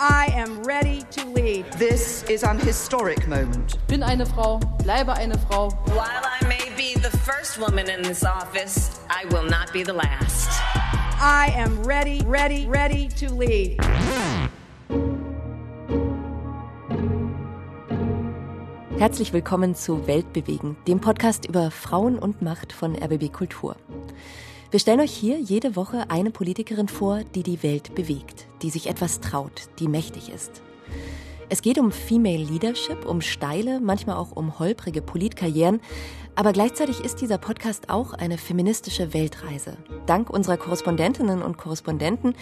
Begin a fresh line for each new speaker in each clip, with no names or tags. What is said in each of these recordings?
I am ready to lead.
This is an historic moment.
Bin eine Frau, bleibe eine Frau.
While I may be the first woman in this office, I will not be the last.
I am ready, ready, ready to lead.
Herzlich willkommen zu Weltbewegen, dem Podcast über Frauen und Macht von RBB Kultur. Wir stellen euch hier jede Woche eine Politikerin vor, die die Welt bewegt, die sich etwas traut, die mächtig ist. Es geht um Female Leadership, um steile, manchmal auch um holprige Politkarrieren, aber gleichzeitig ist dieser Podcast auch eine feministische Weltreise. Dank unserer Korrespondentinnen und Korrespondenten,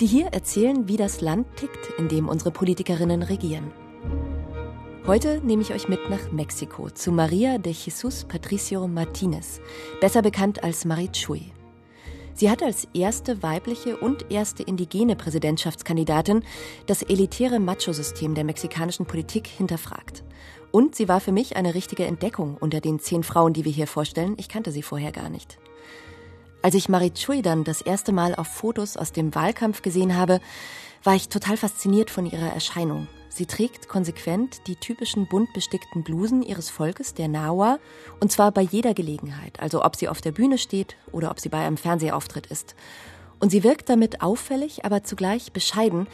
die hier erzählen, wie das Land tickt, in dem unsere Politikerinnen regieren. Heute nehme ich euch mit nach Mexiko zu Maria de Jesus Patricio Martinez, besser bekannt als Marichui. Sie hat als erste weibliche und erste indigene Präsidentschaftskandidatin das elitäre Macho-System der mexikanischen Politik hinterfragt. Und sie war für mich eine richtige Entdeckung unter den zehn Frauen, die wir hier vorstellen. Ich kannte sie vorher gar nicht. Als ich Marichui dann das erste Mal auf Fotos aus dem Wahlkampf gesehen habe, war ich total fasziniert von ihrer Erscheinung. Sie trägt konsequent die typischen bunt bestickten Blusen ihres Volkes, der Nawa, und zwar bei jeder Gelegenheit, also ob sie auf der Bühne steht oder ob sie bei einem Fernsehauftritt ist. Und sie wirkt damit auffällig, aber zugleich bescheiden,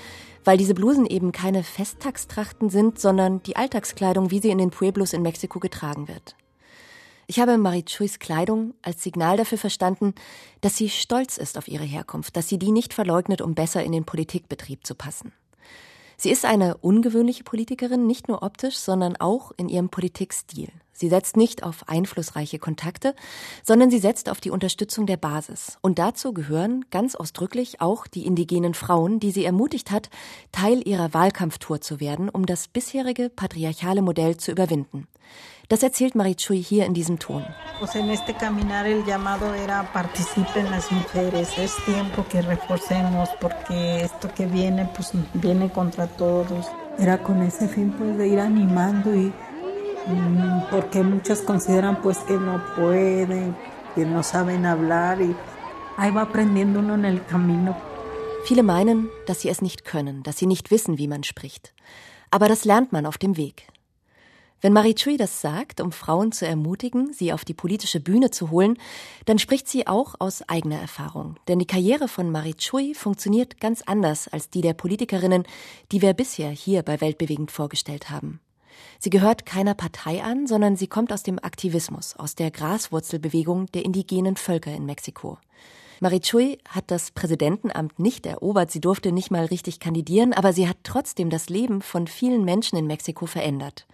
weil diese Blusen eben keine Festtagstrachten sind, sondern die Alltagskleidung, wie sie in den Pueblos in Mexiko getragen wird. Ich habe Marichuis Kleidung als Signal dafür verstanden, dass sie stolz ist auf ihre Herkunft, dass sie die nicht verleugnet, um besser in den Politikbetrieb zu passen. Sie ist eine ungewöhnliche Politikerin, nicht nur optisch, sondern auch in ihrem Politikstil. Sie setzt nicht auf einflussreiche Kontakte, sondern sie setzt auf die Unterstützung der Basis. Und dazu gehören ganz ausdrücklich auch die indigenen Frauen, die sie ermutigt hat, Teil ihrer Wahlkampftour zu werden, um das bisherige patriarchale Modell zu überwinden. Das erzählt Marichui hier in diesem Ton.
Pues en este caminar el llamado era participen las mujeres. Es tiempo que reforcemos porque esto que viene pues viene contra todos. Era con ese fin pues de ir animando y porque muchas consideran pues que no pueden, que no saben hablar y ahí va aprendiendo uno en el camino.
Viele meinen, dass sie es nicht können, dass sie nicht wissen, wie man spricht. Aber das lernt man auf dem Weg. Wenn Marie Chui das sagt, um Frauen zu ermutigen, sie auf die politische Bühne zu holen, dann spricht sie auch aus eigener Erfahrung. Denn die Karriere von Marie Chui funktioniert ganz anders als die der Politikerinnen, die wir bisher hier bei Weltbewegend vorgestellt haben. Sie gehört keiner Partei an, sondern sie kommt aus dem Aktivismus, aus der Graswurzelbewegung der indigenen Völker in Mexiko. Marichui hat das Präsidentenamt nicht erobert, sie durfte nicht mal richtig kandidieren, aber sie hat trotzdem das Leben von vielen Menschen in Mexiko verändert.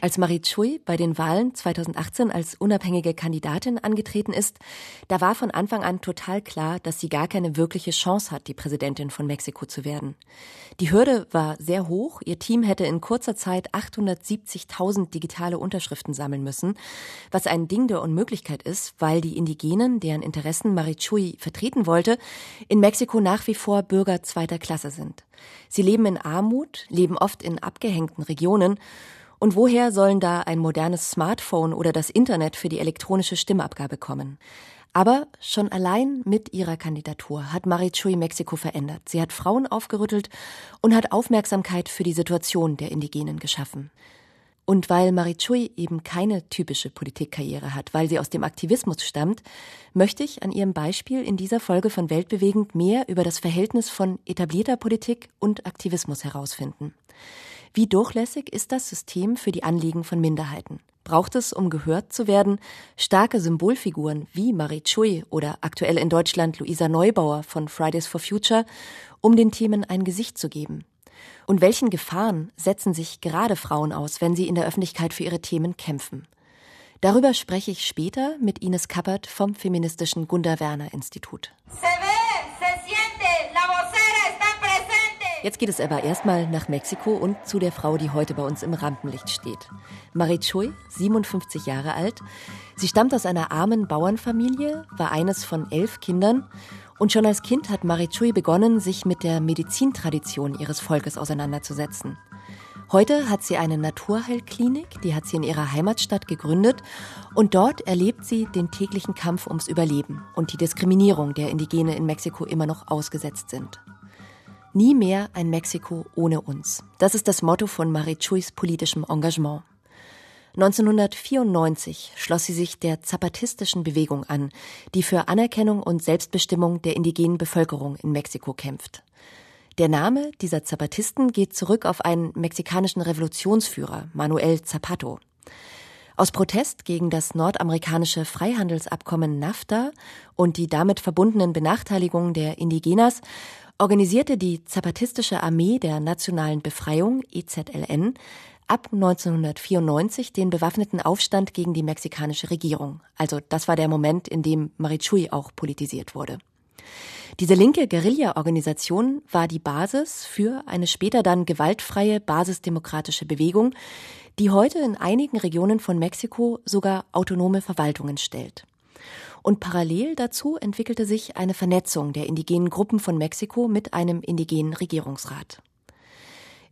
Als Marichui bei den Wahlen 2018 als unabhängige Kandidatin angetreten ist, da war von Anfang an total klar, dass sie gar keine wirkliche Chance hat, die Präsidentin von Mexiko zu werden. Die Hürde war sehr hoch. Ihr Team hätte in kurzer Zeit 870.000 digitale Unterschriften sammeln müssen, was ein Ding der Unmöglichkeit ist, weil die Indigenen, deren Interessen Marichui vertreten wollte, in Mexiko nach wie vor Bürger zweiter Klasse sind. Sie leben in Armut, leben oft in abgehängten Regionen und woher sollen da ein modernes Smartphone oder das Internet für die elektronische Stimmabgabe kommen? Aber schon allein mit ihrer Kandidatur hat Marichui Mexiko verändert. Sie hat Frauen aufgerüttelt und hat Aufmerksamkeit für die Situation der Indigenen geschaffen. Und weil Marichui eben keine typische Politikkarriere hat, weil sie aus dem Aktivismus stammt, möchte ich an ihrem Beispiel in dieser Folge von Weltbewegend mehr über das Verhältnis von etablierter Politik und Aktivismus herausfinden. Wie durchlässig ist das System für die Anliegen von Minderheiten? Braucht es, um gehört zu werden, starke Symbolfiguren wie Marie Chui oder aktuell in Deutschland Luisa Neubauer von Fridays for Future, um den Themen ein Gesicht zu geben? Und welchen Gefahren setzen sich gerade Frauen aus, wenn sie in der Öffentlichkeit für ihre Themen kämpfen? Darüber spreche ich später mit Ines Kappert vom feministischen Gunda Werner Institut. Jetzt geht es aber erstmal nach Mexiko und zu der Frau, die heute bei uns im Rampenlicht steht. Marie Choi, 57 Jahre alt. Sie stammt aus einer armen Bauernfamilie, war eines von elf Kindern und schon als Kind hat Marie Chui begonnen, sich mit der Medizintradition ihres Volkes auseinanderzusetzen. Heute hat sie eine Naturheilklinik, die hat sie in ihrer Heimatstadt gegründet und dort erlebt sie den täglichen Kampf ums Überleben und die Diskriminierung, der Indigene in Mexiko immer noch ausgesetzt sind. Nie mehr ein Mexiko ohne uns. Das ist das Motto von Marichuis politischem Engagement. 1994 schloss sie sich der zapatistischen Bewegung an, die für Anerkennung und Selbstbestimmung der indigenen Bevölkerung in Mexiko kämpft. Der Name dieser Zapatisten geht zurück auf einen mexikanischen Revolutionsführer, Manuel Zapato. Aus Protest gegen das nordamerikanische Freihandelsabkommen NAFTA und die damit verbundenen Benachteiligungen der Indigenas organisierte die Zapatistische Armee der Nationalen Befreiung EZLN ab 1994 den bewaffneten Aufstand gegen die mexikanische Regierung. Also das war der Moment, in dem Marichui auch politisiert wurde. Diese linke Guerilla-Organisation war die Basis für eine später dann gewaltfreie basisdemokratische Bewegung, die heute in einigen Regionen von Mexiko sogar autonome Verwaltungen stellt. Und parallel dazu entwickelte sich eine Vernetzung der indigenen Gruppen von Mexiko mit einem indigenen Regierungsrat.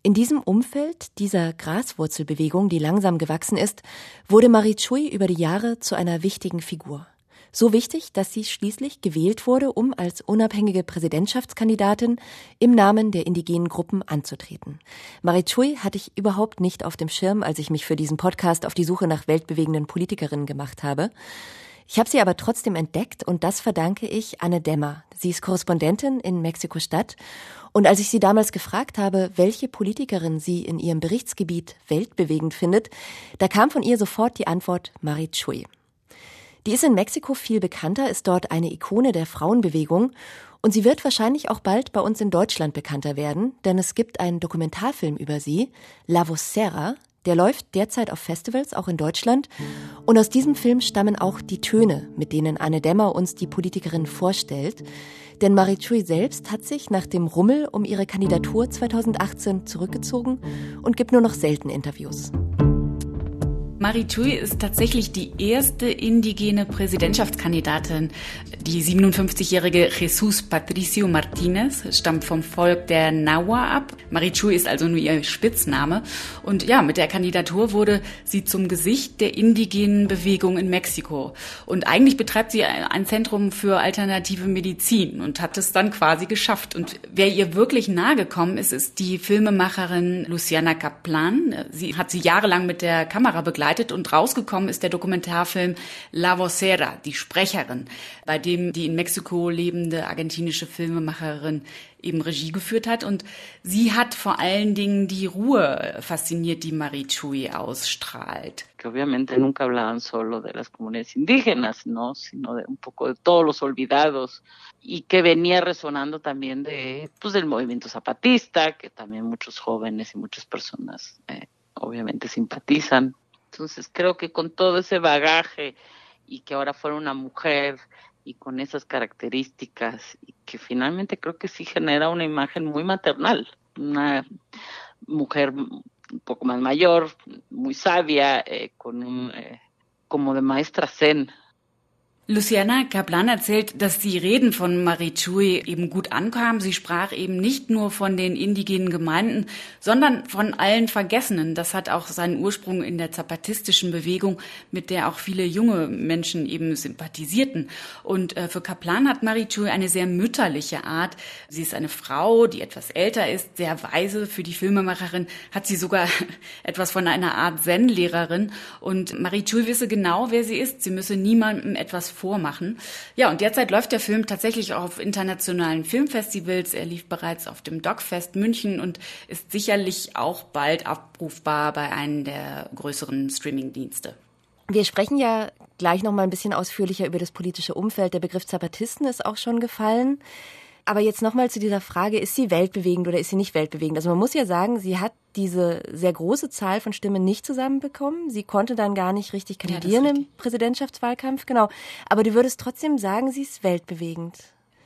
In diesem Umfeld dieser Graswurzelbewegung, die langsam gewachsen ist, wurde Marie Chui über die Jahre zu einer wichtigen Figur. So wichtig, dass sie schließlich gewählt wurde, um als unabhängige Präsidentschaftskandidatin im Namen der indigenen Gruppen anzutreten. Marie Chui hatte ich überhaupt nicht auf dem Schirm, als ich mich für diesen Podcast auf die Suche nach weltbewegenden Politikerinnen gemacht habe. Ich habe sie aber trotzdem entdeckt und das verdanke ich Anne Dämmer. Sie ist Korrespondentin in Mexiko-Stadt und als ich sie damals gefragt habe, welche Politikerin sie in ihrem Berichtsgebiet weltbewegend findet, da kam von ihr sofort die Antwort Marie Chui. Die ist in Mexiko viel bekannter, ist dort eine Ikone der Frauenbewegung und sie wird wahrscheinlich auch bald bei uns in Deutschland bekannter werden, denn es gibt einen Dokumentarfilm über sie, La Vocera, der läuft derzeit auf Festivals, auch in Deutschland. Und aus diesem Film stammen auch die Töne, mit denen Anne Dämmer uns die Politikerin vorstellt. Denn Marie Chui selbst hat sich nach dem Rummel um ihre Kandidatur 2018 zurückgezogen und gibt nur noch selten Interviews.
Maritui ist tatsächlich die erste indigene Präsidentschaftskandidatin. Die 57-jährige Jesus Patricio Martinez stammt vom Volk der Nahua ab. Maritui ist also nur ihr Spitzname. Und ja, mit der Kandidatur wurde sie zum Gesicht der indigenen Bewegung in Mexiko. Und eigentlich betreibt sie ein Zentrum für alternative Medizin und hat es dann quasi geschafft. Und wer ihr wirklich nahe gekommen ist, ist die Filmemacherin Luciana Kaplan. Sie hat sie jahrelang mit der Kamera begleitet begleitet und rausgekommen ist der Dokumentarfilm La Vocera, die Sprecherin, bei dem die in Mexiko lebende argentinische Filmemacherin eben Regie geführt hat. Und sie hat vor allen Dingen die Ruhe fasziniert, die Marie Chui ausstrahlt.
Obviamente nunca hablaban solo de las comunidades indígenas, ¿no? sino un poco de todos los olvidados y que venía resonando también del movimiento zapatista, que también muchos jóvenes y muchas personas eh, obviamente simpatizan. Entonces creo que con todo ese bagaje y que ahora fuera una mujer y con esas características y que finalmente creo que sí genera una imagen muy maternal, una mujer un poco más mayor, muy sabia, eh, con un eh, como de maestra zen,
Luciana Kaplan erzählt, dass die Reden von Marie Chui eben gut ankamen. Sie sprach eben nicht nur von den indigenen Gemeinden, sondern von allen Vergessenen. Das hat auch seinen Ursprung in der zapatistischen Bewegung, mit der auch viele junge Menschen eben sympathisierten. Und äh, für Kaplan hat Marie Chui eine sehr mütterliche Art. Sie ist eine Frau, die etwas älter ist, sehr weise. Für die Filmemacherin hat sie sogar etwas von einer Art Zen-Lehrerin. Und Marie Chui wisse genau, wer sie ist. Sie müsse niemandem etwas vormachen. Ja, und derzeit läuft der Film tatsächlich auch auf internationalen Filmfestivals. Er lief bereits auf dem Dogfest München und ist sicherlich auch bald abrufbar bei einem der größeren Streamingdienste.
Wir sprechen ja gleich noch mal ein bisschen ausführlicher über das politische Umfeld. Der Begriff Zapatisten ist auch schon gefallen. Aber jetzt nochmal zu dieser Frage, ist sie weltbewegend oder ist sie nicht weltbewegend? Also man muss ja sagen, sie hat diese sehr große Zahl von Stimmen nicht zusammenbekommen. Sie konnte dann gar nicht richtig kandidieren ja, im Präsidentschaftswahlkampf, genau. Aber du würdest trotzdem sagen, sie ist weltbewegend.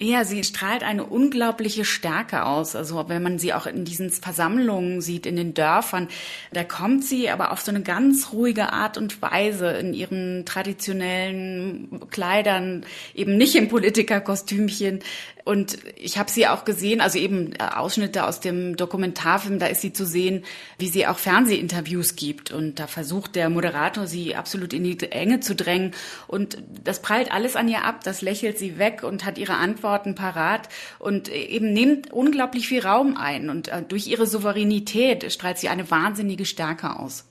Ja, sie strahlt eine unglaubliche Stärke aus. Also wenn man sie auch in diesen Versammlungen sieht, in den Dörfern, da kommt sie aber auf so eine ganz ruhige Art und Weise in ihren traditionellen Kleidern, eben nicht im Politikerkostümchen, und ich habe sie auch gesehen, also eben äh, Ausschnitte aus dem Dokumentarfilm, da ist sie zu sehen, wie sie auch Fernsehinterviews gibt. Und da versucht der Moderator, sie absolut in die Enge zu drängen. Und das prallt alles an ihr ab, das lächelt sie weg und hat ihre Antwort Antworten parat und eben nimmt unglaublich viel Raum ein. Und äh, durch ihre Souveränität strahlt sie eine wahnsinnige Stärke aus.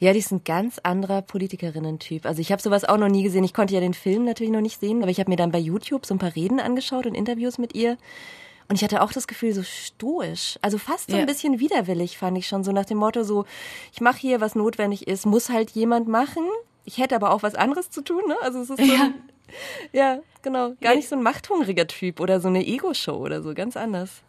Ja, die ist ein ganz anderer Politikerinnen-Typ. Also ich habe sowas auch noch nie gesehen. Ich konnte ja den Film natürlich noch nicht sehen, aber ich habe mir dann bei YouTube so ein paar Reden angeschaut und Interviews mit ihr. Und ich hatte auch das Gefühl, so stoisch. Also fast so ein bisschen widerwillig, fand ich schon. So nach dem Motto, so, ich mache hier, was notwendig ist, muss halt jemand machen. Ich hätte aber auch was anderes zu tun, ne? Also es ist so ja. Ein, ja, genau. Gar nicht so ein machthungriger Typ oder so eine Ego-Show oder so, ganz anders.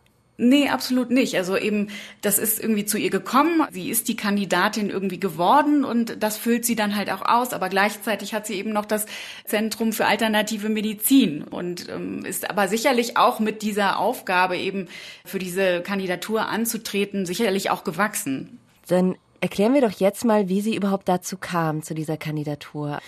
Nee, absolut nicht. Also eben, das ist irgendwie zu ihr gekommen. Sie ist die Kandidatin irgendwie geworden und das füllt sie dann halt auch aus. Aber gleichzeitig hat sie eben noch das Zentrum für alternative Medizin und ähm, ist aber sicherlich auch mit dieser Aufgabe eben für diese Kandidatur anzutreten, sicherlich auch gewachsen.
Dann erklären wir doch jetzt mal, wie sie überhaupt dazu kam, zu dieser Kandidatur.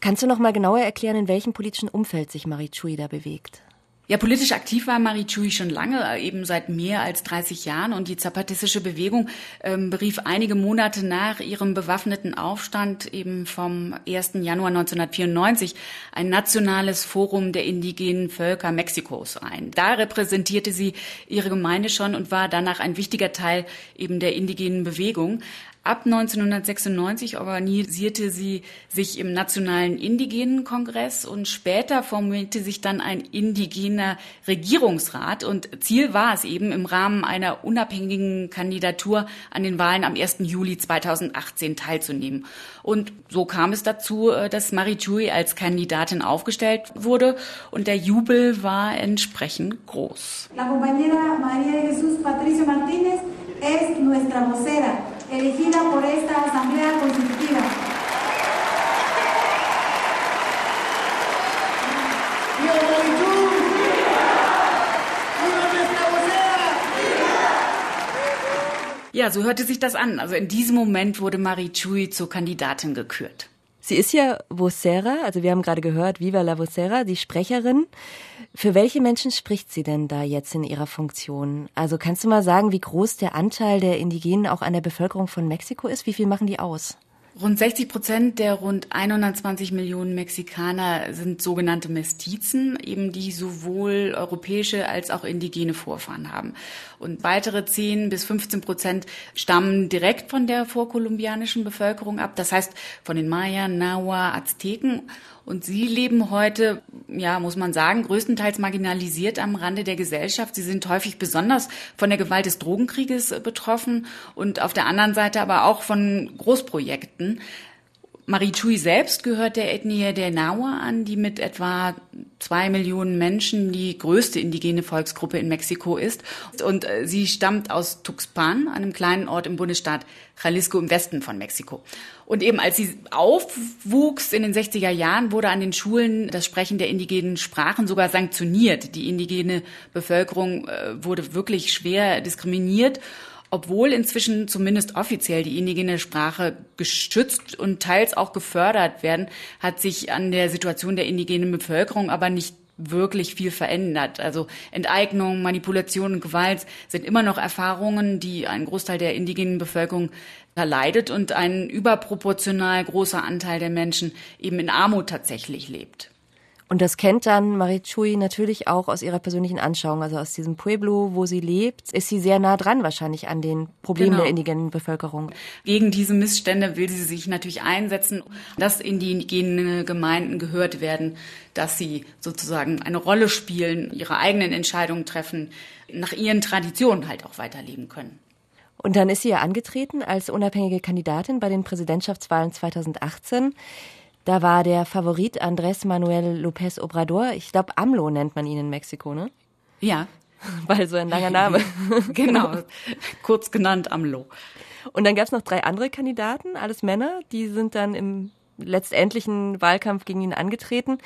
Kannst du noch mal genauer erklären, in welchem politischen Umfeld sich Marie Chui da bewegt?
Ja, politisch aktiv war Marie Chui schon lange, äh, eben seit mehr als 30 Jahren. Und die zapatistische Bewegung ähm, berief einige Monate nach ihrem bewaffneten Aufstand eben vom 1. Januar 1994 ein nationales Forum der indigenen Völker Mexikos ein. Da repräsentierte sie ihre Gemeinde schon und war danach ein wichtiger Teil eben der indigenen Bewegung. Ab 1996 organisierte sie sich im Nationalen Indigenen Kongress und später formierte sich dann ein indigener Regierungsrat und Ziel war es eben im Rahmen einer unabhängigen Kandidatur an den Wahlen am 1. Juli 2018 teilzunehmen. Und so kam es dazu, äh, dass Marie Chui als Kandidatin aufgestellt wurde und der Jubel war entsprechend groß. La compañera María Jesús Patricio Martínez es nuestra vocera elegida por esta Asamblea Constitutiva. Ja, so hörte sich das an. Also in diesem Moment wurde Marie Chui zur Kandidatin gekürt.
Sie ist ja Vocera, also wir haben gerade gehört, Viva la Vocera, die Sprecherin. Für welche Menschen spricht sie denn da jetzt in ihrer Funktion? Also kannst du mal sagen, wie groß der Anteil der Indigenen auch an der Bevölkerung von Mexiko ist? Wie viel machen die aus?
Rund 60 Prozent der rund 120 Millionen Mexikaner sind sogenannte Mestizen, eben die sowohl europäische als auch indigene Vorfahren haben. Und weitere 10 bis 15 Prozent stammen direkt von der vorkolumbianischen Bevölkerung ab, das heißt von den Maya, Nahua, Azteken und sie leben heute, ja, muss man sagen, größtenteils marginalisiert am Rande der Gesellschaft. Sie sind häufig besonders von der Gewalt des Drogenkrieges betroffen und auf der anderen Seite aber auch von Großprojekten. Marie Chui selbst gehört der Ethnie der Nahua an, die mit etwa zwei Millionen Menschen die größte indigene Volksgruppe in Mexiko ist. Und äh, sie stammt aus Tuxpan, einem kleinen Ort im Bundesstaat Jalisco im Westen von Mexiko. Und eben als sie aufwuchs in den 60er Jahren, wurde an den Schulen das Sprechen der indigenen Sprachen sogar sanktioniert. Die indigene Bevölkerung äh, wurde wirklich schwer diskriminiert obwohl inzwischen zumindest offiziell die indigene Sprache geschützt und teils auch gefördert werden, hat sich an der Situation der indigenen Bevölkerung aber nicht wirklich viel verändert. Also Enteignung, Manipulation und Gewalt sind immer noch Erfahrungen, die ein Großteil der indigenen Bevölkerung leidet und ein überproportional großer Anteil der Menschen eben in Armut tatsächlich lebt.
Und das kennt dann Marie Chui natürlich auch aus ihrer persönlichen Anschauung, also aus diesem Pueblo, wo sie lebt, ist sie sehr nah dran wahrscheinlich an den Problemen genau. der indigenen Bevölkerung.
Gegen diese Missstände will sie sich natürlich einsetzen, dass indigene Gemeinden gehört werden, dass sie sozusagen eine Rolle spielen, ihre eigenen Entscheidungen treffen, nach ihren Traditionen halt auch weiterleben können.
Und dann ist sie ja angetreten als unabhängige Kandidatin bei den Präsidentschaftswahlen 2018. Da war der Favorit Andrés Manuel López Obrador. Ich glaube, AMLO nennt man ihn in Mexiko, ne?
Ja.
Weil so ein langer Name.
genau. Kurz genannt AMLO.
Und dann gab es noch drei andere Kandidaten, alles Männer, die sind dann im letztendlichen Wahlkampf gegen ihn angetreten.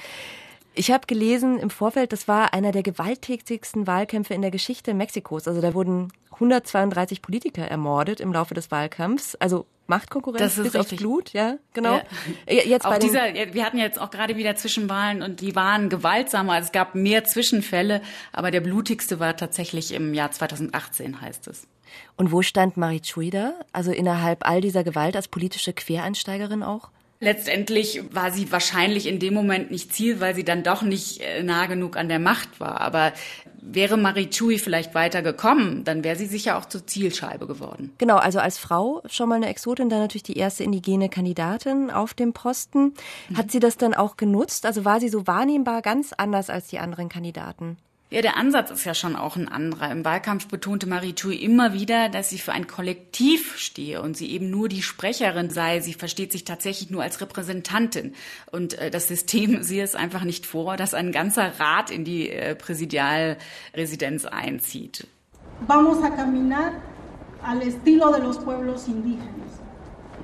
Ich habe gelesen im Vorfeld, das war einer der gewalttätigsten Wahlkämpfe in der Geschichte Mexikos. Also da wurden 132 Politiker ermordet im Laufe des Wahlkampfs. Also Machtkonkurrenz bis richtig. aufs Blut, ja, genau.
Ja. Jetzt auch dieser, wir hatten jetzt auch gerade wieder Zwischenwahlen und die waren gewaltsamer. Also es gab mehr Zwischenfälle, aber der blutigste war tatsächlich im Jahr 2018, heißt es.
Und wo stand Marie Chui da? Also innerhalb all dieser Gewalt als politische Quereinsteigerin auch?
Letztendlich war sie wahrscheinlich in dem Moment nicht Ziel, weil sie dann doch nicht äh, nah genug an der Macht war. Aber wäre Marie Chui vielleicht weiter gekommen, dann wäre sie sicher auch zur Zielscheibe geworden.
Genau, also als Frau schon mal eine Exotin, dann natürlich die erste indigene Kandidatin auf dem Posten. Hat sie das dann auch genutzt? Also war sie so wahrnehmbar ganz anders als die anderen Kandidaten?
Ja, der Ansatz ist ja schon auch ein anderer. Im Wahlkampf betonte Marie Thui immer wieder, dass sie für ein Kollektiv stehe und sie eben nur die Sprecherin sei. Sie versteht sich tatsächlich nur als Repräsentantin. Und äh, das System sehe es einfach nicht vor, dass ein ganzer Rat in die äh, Präsidialresidenz einzieht.
Vamos a caminar al estilo de los pueblos indígenas,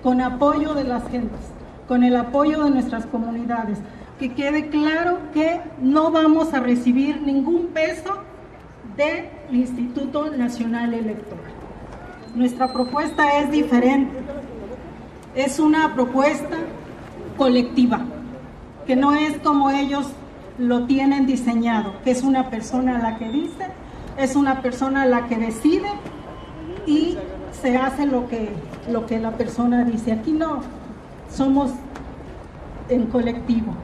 con apoyo de las gentes, con el apoyo de nuestras comunidades que quede claro que no vamos a recibir ningún peso del Instituto Nacional Electoral. Nuestra propuesta es diferente. Es una propuesta colectiva, que no es como ellos lo tienen diseñado, que es una persona la que dice, es una persona la que decide y se hace lo que, lo que la persona dice. Aquí no, somos en colectivo.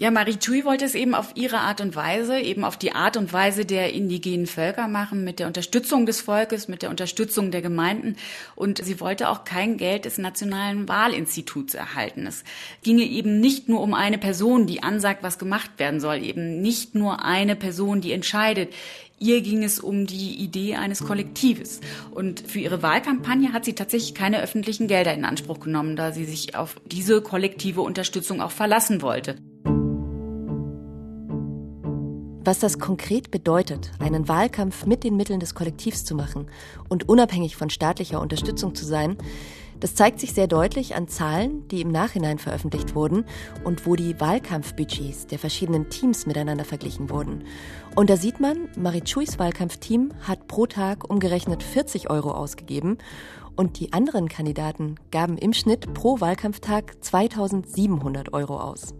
Ja, Marie Chui wollte es eben auf ihre Art und Weise, eben auf die Art und Weise der indigenen Völker machen, mit der Unterstützung des Volkes, mit der Unterstützung der Gemeinden. Und sie wollte auch kein Geld des Nationalen Wahlinstituts erhalten. Es ginge eben nicht nur um eine Person, die ansagt, was gemacht werden soll, eben nicht nur eine Person, die entscheidet. Ihr ging es um die Idee eines Kollektives. Und für ihre Wahlkampagne hat sie tatsächlich keine öffentlichen Gelder in Anspruch genommen, da sie sich auf diese kollektive Unterstützung auch verlassen wollte.
Was das konkret bedeutet, einen Wahlkampf mit den Mitteln des Kollektivs zu machen und unabhängig von staatlicher Unterstützung zu sein, das zeigt sich sehr deutlich an Zahlen, die im Nachhinein veröffentlicht wurden und wo die Wahlkampfbudgets der verschiedenen Teams miteinander verglichen wurden. Und da sieht man, Marie Chuis Wahlkampfteam hat pro Tag umgerechnet 40 Euro ausgegeben und die anderen Kandidaten gaben im Schnitt pro Wahlkampftag 2700 Euro aus.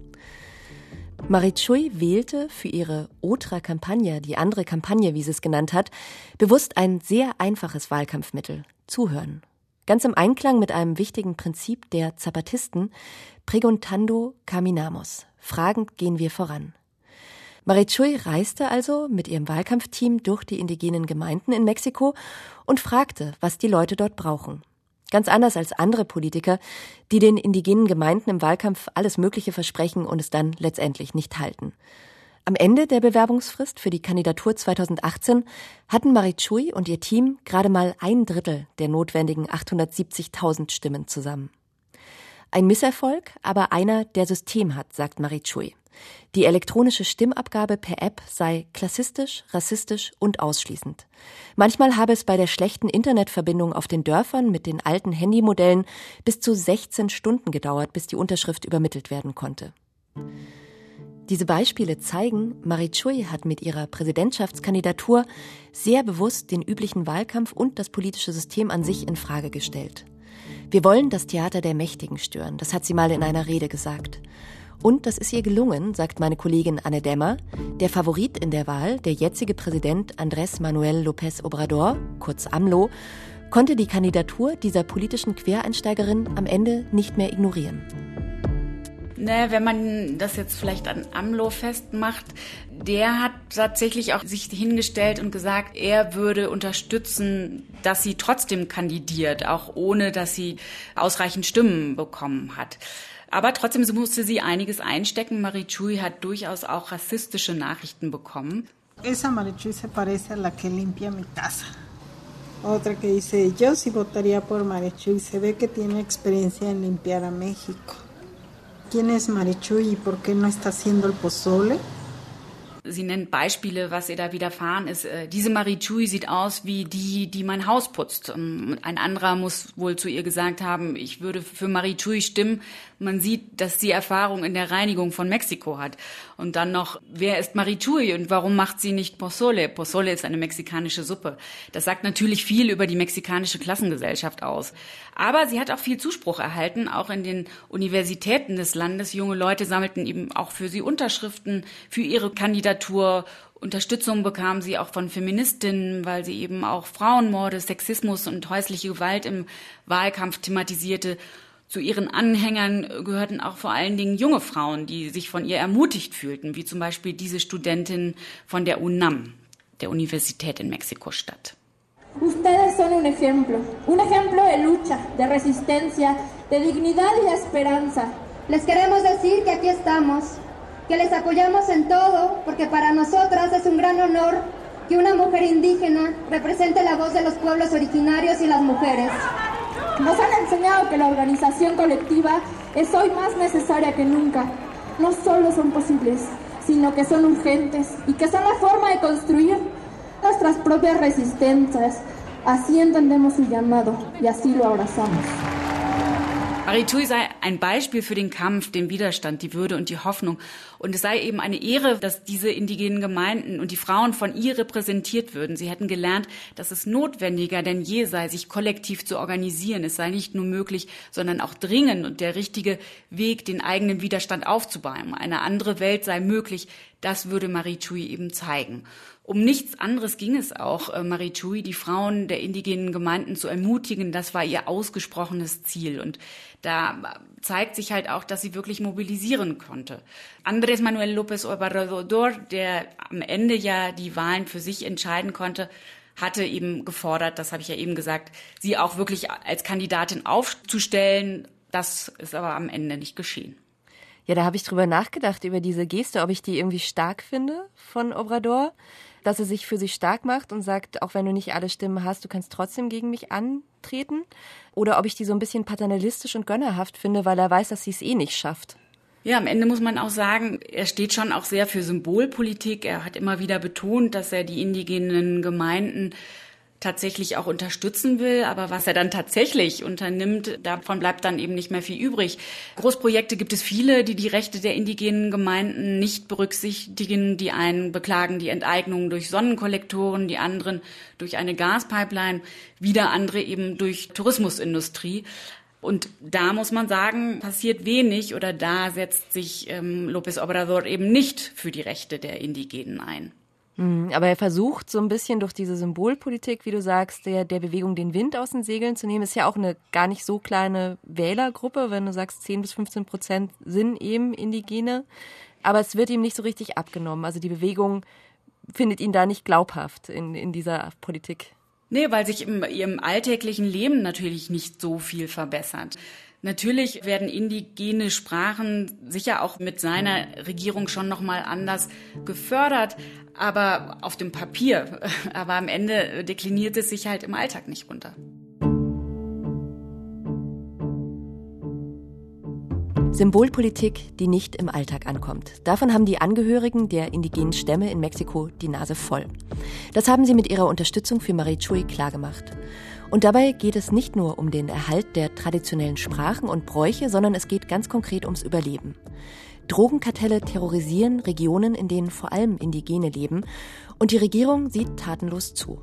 Marie Chui wählte für ihre Otra-Kampagne, die andere Kampagne, wie sie es genannt hat, bewusst ein sehr einfaches Wahlkampfmittel, Zuhören. Ganz im Einklang mit einem wichtigen Prinzip der Zapatisten, Preguntando caminamos. Fragend gehen wir voran. Marie Chui reiste also mit ihrem Wahlkampfteam durch die indigenen Gemeinden in Mexiko und fragte, was die Leute dort brauchen. Ganz anders als andere Politiker, die den indigenen Gemeinden im Wahlkampf alles Mögliche versprechen und es dann letztendlich nicht halten. Am Ende der Bewerbungsfrist für die Kandidatur 2018 hatten Marie Chui und ihr Team gerade mal ein Drittel der notwendigen 870.000 Stimmen zusammen. Ein Misserfolg, aber einer, der System hat, sagt Marie Chui. Die elektronische Stimmabgabe per App sei klassistisch, rassistisch und ausschließend. Manchmal habe es bei der schlechten Internetverbindung auf den Dörfern mit den alten Handymodellen bis zu 16 Stunden gedauert, bis die Unterschrift übermittelt werden konnte. Diese Beispiele zeigen, Marie Chui hat mit ihrer Präsidentschaftskandidatur sehr bewusst den üblichen Wahlkampf und das politische System an sich in Frage gestellt. Wir wollen das Theater der Mächtigen stören, das hat sie mal in einer Rede gesagt. Und das ist ihr gelungen, sagt meine Kollegin Anne Dämmer. Der Favorit in der Wahl, der jetzige Präsident Andrés Manuel López Obrador, kurz AMLO, konnte die Kandidatur dieser politischen Quereinsteigerin am Ende nicht mehr ignorieren.
Ne, wenn man das jetzt vielleicht an AMLO festmacht, der hat tatsächlich auch sich hingestellt und gesagt, er würde unterstützen, dass sie trotzdem kandidiert, auch ohne dass sie ausreichend Stimmen bekommen hat. Aber trotzdem musste sie einiges einstecken. Marie Chui hat durchaus auch rassistische Nachrichten bekommen.
Esa Marichui se parece a la que limpia mi casa. Otra que dice, yo sí votaría por Marichui, se ve que tiene experiencia en limpiar a México. ¿Quién es Marichui y por qué no está haciendo el pozole?
Sie nennt Beispiele, was ihr da widerfahren ist. Äh, diese Marie Chui sieht aus wie die, die mein Haus putzt. Ähm, ein anderer muss wohl zu ihr gesagt haben, ich würde für Marie Chui stimmen. Man sieht, dass sie Erfahrung in der Reinigung von Mexiko hat. Und dann noch, wer ist Marie Chui und warum macht sie nicht Pozole? Pozole ist eine mexikanische Suppe. Das sagt natürlich viel über die mexikanische Klassengesellschaft aus. Aber sie hat auch viel Zuspruch erhalten, auch in den Universitäten des Landes. Junge Leute sammelten eben auch für sie Unterschriften für ihre Kandidatur Unterstützung bekam sie auch von Feministinnen, weil sie eben auch Frauenmorde, Sexismus und häusliche Gewalt im Wahlkampf thematisierte. Zu ihren Anhängern gehörten auch vor allen Dingen junge Frauen, die sich von ihr ermutigt fühlten, wie zum Beispiel diese Studentin von der UNAM, der Universität in Mexiko-Stadt.
Ustedes son un ejemplo, un ejemplo de lucha, de resistencia, de dignidad y de esperanza.
Les queremos decir que aquí estamos, que les apoyamos en todo, porque para nosotras es un gran honor que una mujer indígena represente la voz de los pueblos originarios y las mujeres.
Nos han enseñado que la organización colectiva es hoy más necesaria que nunca. No solo son posibles, sino que son urgentes y que son la forma de construir nuestras propias resistencias. Así entendemos su llamado y así lo abrazamos.
Maritui sei ein Beispiel für den Kampf, den Widerstand, die Würde und die Hoffnung. Und es sei eben eine Ehre, dass diese indigenen Gemeinden und die Frauen von ihr repräsentiert würden. Sie hätten gelernt, dass es notwendiger denn je sei, sich kollektiv zu organisieren. Es sei nicht nur möglich, sondern auch dringend und der richtige Weg, den eigenen Widerstand aufzubauen. Eine andere Welt sei möglich. Das würde Marie Chui eben zeigen. Um nichts anderes ging es auch, äh, Marie Chui, die Frauen der indigenen Gemeinden zu ermutigen. Das war ihr ausgesprochenes Ziel. Und da zeigt sich halt auch, dass sie wirklich mobilisieren konnte. Andrés Manuel López Obrador, der am Ende ja die Wahlen für sich entscheiden konnte, hatte eben gefordert, das habe ich ja eben gesagt, sie auch wirklich als Kandidatin aufzustellen. Das ist aber am Ende nicht geschehen.
Ja, da habe ich drüber nachgedacht, über diese Geste, ob ich die irgendwie stark finde von Obrador dass er sich für sie stark macht und sagt, auch wenn du nicht alle Stimmen hast, du kannst trotzdem gegen mich antreten. Oder ob ich die so ein bisschen paternalistisch und gönnerhaft finde, weil er weiß, dass sie es eh nicht schafft.
Ja, am Ende muss man auch sagen, er steht schon auch sehr für Symbolpolitik. Er hat immer wieder betont, dass er die indigenen Gemeinden tatsächlich auch unterstützen will. Aber was er dann tatsächlich unternimmt, davon bleibt dann eben nicht mehr viel übrig. Großprojekte gibt es viele, die die Rechte der indigenen Gemeinden nicht berücksichtigen. Die einen beklagen die Enteignung durch Sonnenkollektoren, die anderen durch eine Gaspipeline, wieder andere eben durch Tourismusindustrie. Und da muss man sagen, passiert wenig oder da setzt sich ähm, López Obrador eben nicht für die Rechte der Indigenen ein.
Mhm, aber er versucht so ein bisschen durch diese Symbolpolitik, wie du sagst, der, der Bewegung den Wind aus den Segeln zu nehmen. Ist ja auch eine gar nicht so kleine Wählergruppe, wenn du sagst, 10 bis 15 Prozent sind eben Indigene. Aber es wird ihm nicht so richtig abgenommen. Also die Bewegung findet ihn da nicht glaubhaft in, in dieser Politik.
Nee, weil sich in ihrem alltäglichen Leben natürlich nicht so viel verbessert. Natürlich werden indigene Sprachen sicher auch mit seiner Regierung schon noch mal anders gefördert, aber auf dem Papier. Aber am Ende dekliniert es sich halt im Alltag nicht runter.
Symbolpolitik, die nicht im Alltag ankommt. Davon haben die Angehörigen der indigenen Stämme in Mexiko die Nase voll. Das haben sie mit ihrer Unterstützung für Marie Chui klargemacht. Und dabei geht es nicht nur um den Erhalt der traditionellen Sprachen und Bräuche, sondern es geht ganz konkret ums Überleben. Drogenkartelle terrorisieren Regionen, in denen vor allem Indigene leben, und die Regierung sieht tatenlos zu.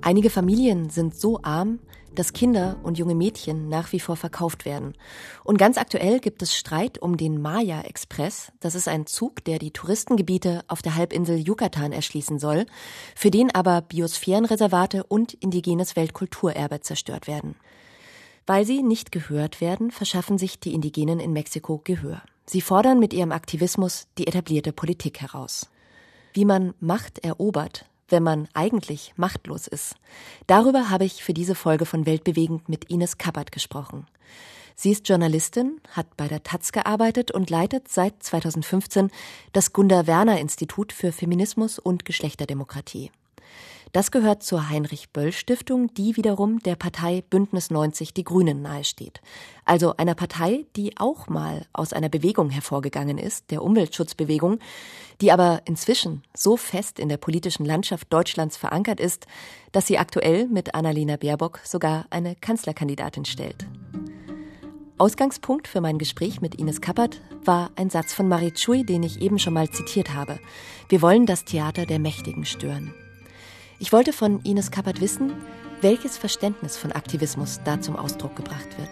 Einige Familien sind so arm, dass Kinder und junge Mädchen nach wie vor verkauft werden. Und ganz aktuell gibt es Streit um den Maya Express. Das ist ein Zug, der die Touristengebiete auf der Halbinsel Yucatan erschließen soll, für den aber Biosphärenreservate und indigenes Weltkulturerbe zerstört werden. Weil sie nicht gehört werden, verschaffen sich die Indigenen in Mexiko Gehör. Sie fordern mit ihrem Aktivismus die etablierte Politik heraus. Wie man Macht erobert, wenn man eigentlich machtlos ist. Darüber habe ich für diese Folge von Weltbewegend mit Ines Kappert gesprochen. Sie ist Journalistin, hat bei der Taz gearbeitet und leitet seit 2015 das Gunda Werner Institut für Feminismus und Geschlechterdemokratie. Das gehört zur Heinrich-Böll-Stiftung, die wiederum der Partei Bündnis 90 Die Grünen nahesteht. Also einer Partei, die auch mal aus einer Bewegung hervorgegangen ist, der Umweltschutzbewegung, die aber inzwischen so fest in der politischen Landschaft Deutschlands verankert ist, dass sie aktuell mit Annalena Baerbock sogar eine Kanzlerkandidatin stellt. Ausgangspunkt für mein Gespräch mit Ines Kappert war ein Satz von Marie Chui, den ich eben schon mal zitiert habe. Wir wollen das Theater der Mächtigen stören. Ich wollte von Ines Kappert wissen, welches Verständnis von Aktivismus da zum Ausdruck gebracht wird.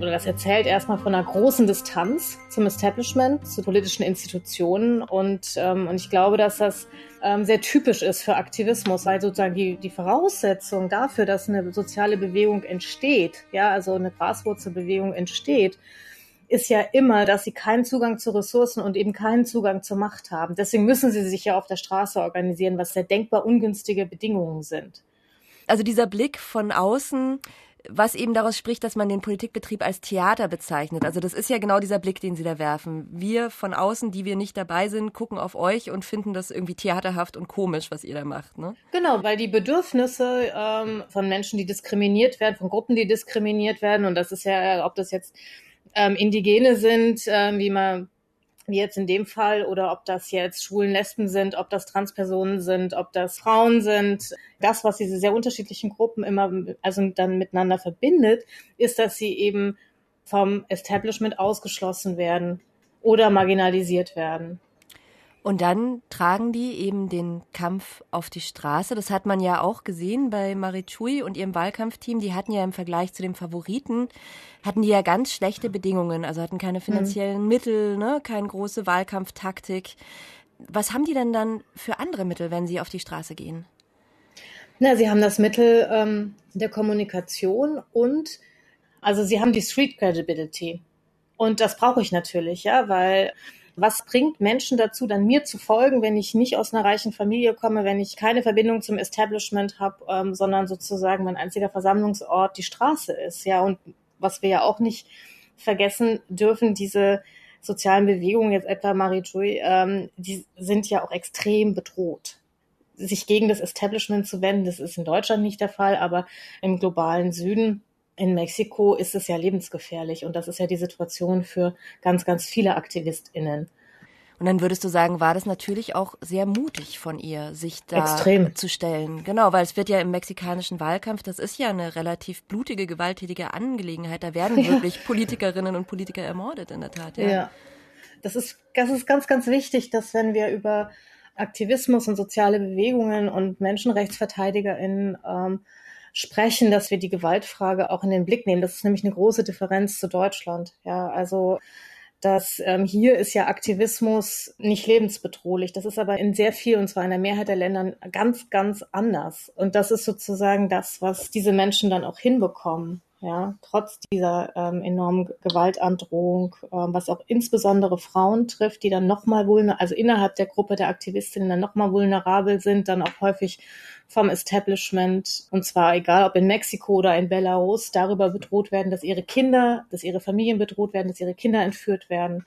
das erzählt erstmal von einer großen Distanz zum Establishment, zu politischen Institutionen. Und, ähm, und ich glaube, dass das ähm, sehr typisch ist für Aktivismus, weil sozusagen die, die Voraussetzung dafür, dass eine soziale Bewegung entsteht, ja, also eine Graswurzelbewegung entsteht, ist ja immer, dass sie keinen Zugang zu Ressourcen und eben keinen Zugang zur Macht haben. Deswegen müssen sie sich ja auf der Straße organisieren, was sehr denkbar ungünstige Bedingungen sind.
Also dieser Blick von außen, was eben daraus spricht, dass man den Politikbetrieb als Theater bezeichnet. Also das ist ja genau dieser Blick, den Sie da werfen. Wir von außen, die wir nicht dabei sind, gucken auf euch und finden das irgendwie theaterhaft und komisch, was ihr da macht. Ne?
Genau, weil die Bedürfnisse ähm, von Menschen, die diskriminiert werden, von Gruppen, die diskriminiert werden, und das ist ja, ob das jetzt ähm, Indigene sind, ähm, wie man wie jetzt in dem Fall, oder ob das jetzt Schwulen, Lesben sind, ob das Transpersonen sind, ob das Frauen sind. Das, was diese sehr unterschiedlichen Gruppen immer, also dann miteinander verbindet, ist, dass sie eben vom Establishment ausgeschlossen werden oder marginalisiert werden.
Und dann tragen die eben den Kampf auf die Straße. Das hat man ja auch gesehen bei Marichui und ihrem Wahlkampfteam. Die hatten ja im Vergleich zu dem Favoriten, hatten die ja ganz schlechte Bedingungen. Also hatten keine finanziellen mhm. Mittel, ne, keine große Wahlkampftaktik. Was haben die denn dann für andere Mittel, wenn sie auf die Straße gehen?
Na, sie haben das Mittel ähm, der Kommunikation und also sie haben die Street Credibility. Und das brauche ich natürlich, ja, weil was bringt Menschen dazu, dann mir zu folgen, wenn ich nicht aus einer reichen Familie komme, wenn ich keine Verbindung zum Establishment habe, ähm, sondern sozusagen mein einziger Versammlungsort die Straße ist. Ja, und was wir ja auch nicht vergessen dürfen, diese sozialen Bewegungen, jetzt etwa Marie Jui, ähm, die sind ja auch extrem bedroht. Sich gegen das Establishment zu wenden, das ist in Deutschland nicht der Fall, aber im globalen Süden in Mexiko ist es ja lebensgefährlich und das ist ja die Situation für ganz, ganz viele AktivistInnen.
Und dann würdest du sagen, war das natürlich auch sehr mutig von ihr, sich da
Extrem.
zu stellen. Genau, weil es wird ja im mexikanischen Wahlkampf, das ist ja eine relativ blutige, gewalttätige Angelegenheit. Da werden ja. wirklich Politikerinnen und Politiker ermordet, in der Tat.
Ja. ja. Das ist, das ist ganz, ganz wichtig, dass wenn wir über Aktivismus und soziale Bewegungen und MenschenrechtsverteidigerInnen ähm, sprechen, dass wir die Gewaltfrage auch in den Blick nehmen. Das ist nämlich eine große Differenz zu Deutschland. Ja, also dass ähm, hier ist ja Aktivismus nicht lebensbedrohlich. Das ist aber in sehr viel, und zwar in der Mehrheit der Ländern, ganz, ganz anders. Und das ist sozusagen das, was diese Menschen dann auch hinbekommen ja, trotz dieser ähm, enormen Gewaltandrohung, ähm, was auch insbesondere Frauen trifft, die dann nochmal vulnerabel, also innerhalb der Gruppe der Aktivistinnen dann nochmal vulnerabel sind, dann auch häufig vom Establishment, und zwar egal ob in Mexiko oder in Belarus, darüber bedroht werden, dass ihre Kinder, dass ihre Familien bedroht werden, dass ihre Kinder entführt werden.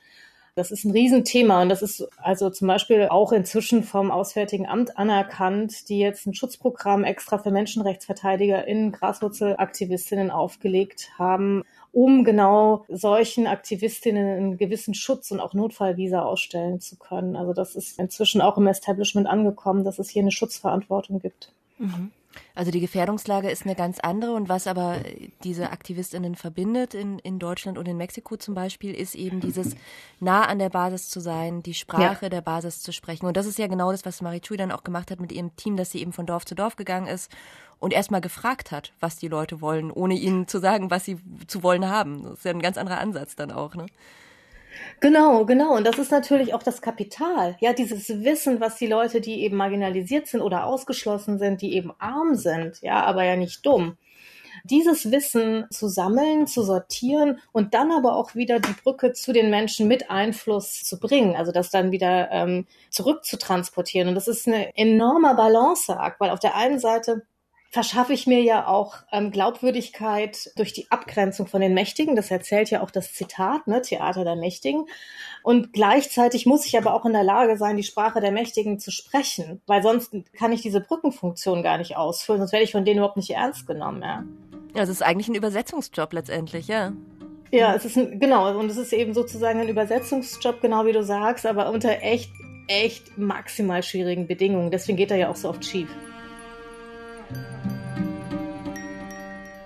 Das ist ein Riesenthema und das ist also zum Beispiel auch inzwischen vom Auswärtigen Amt anerkannt, die jetzt ein Schutzprogramm extra für MenschenrechtsverteidigerInnen, Graswurzelaktivistinnen aufgelegt haben, um genau solchen Aktivistinnen einen gewissen Schutz und auch Notfallvisa ausstellen zu können. Also das ist inzwischen auch im Establishment angekommen, dass es hier eine Schutzverantwortung gibt.
Mhm. Also die Gefährdungslage ist eine ganz andere und was aber diese Aktivistinnen verbindet in, in Deutschland und in Mexiko zum Beispiel, ist eben dieses nah an der Basis zu sein, die Sprache ja. der Basis zu sprechen. Und das ist ja genau das, was Marie Chui dann auch gemacht hat mit ihrem Team, dass sie eben von Dorf zu Dorf gegangen ist und erstmal gefragt hat, was die Leute wollen, ohne ihnen zu sagen, was sie zu wollen haben. Das ist ja ein ganz anderer Ansatz dann auch, ne?
Genau, genau. Und das ist natürlich auch das Kapital. Ja, dieses Wissen, was die Leute, die eben marginalisiert sind oder ausgeschlossen sind, die eben arm sind, ja, aber ja nicht dumm. Dieses Wissen zu sammeln, zu sortieren und dann aber auch wieder die Brücke zu den Menschen mit Einfluss zu bringen, also das dann wieder ähm, zurück zu transportieren. Und das ist ein enormer Balanceakt, weil auf der einen Seite verschaffe ich mir ja auch ähm, Glaubwürdigkeit durch die Abgrenzung von den Mächtigen. Das erzählt ja auch das Zitat, ne, Theater der Mächtigen. Und gleichzeitig muss ich aber auch in der Lage sein, die Sprache der Mächtigen zu sprechen, weil sonst kann ich diese Brückenfunktion gar nicht ausfüllen, sonst werde ich von denen überhaupt nicht ernst genommen. Ja,
ja es ist eigentlich ein Übersetzungsjob letztendlich, ja.
Ja, es ist ein, genau, und es ist eben sozusagen ein Übersetzungsjob, genau wie du sagst, aber unter echt, echt maximal schwierigen Bedingungen. Deswegen geht er ja auch so oft schief.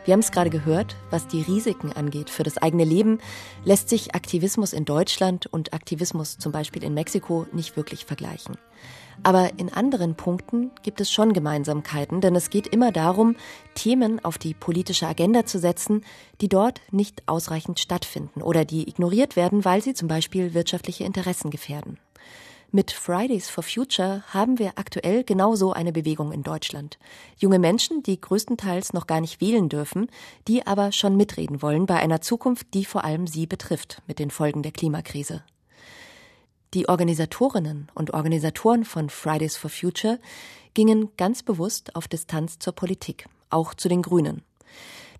Wir haben es gerade gehört, was die Risiken angeht für das eigene Leben, lässt sich Aktivismus in Deutschland und Aktivismus zum Beispiel in Mexiko nicht wirklich vergleichen. Aber in anderen Punkten gibt es schon Gemeinsamkeiten, denn es geht immer darum, Themen auf die politische Agenda zu setzen, die dort nicht ausreichend stattfinden oder die ignoriert werden, weil sie zum Beispiel wirtschaftliche Interessen gefährden. Mit Fridays for Future haben wir aktuell genauso eine Bewegung in Deutschland. Junge Menschen, die größtenteils noch gar nicht wählen dürfen, die aber schon mitreden wollen bei einer Zukunft, die vor allem sie betrifft mit den Folgen der Klimakrise. Die Organisatorinnen und Organisatoren von Fridays for Future gingen ganz bewusst auf Distanz zur Politik, auch zu den Grünen.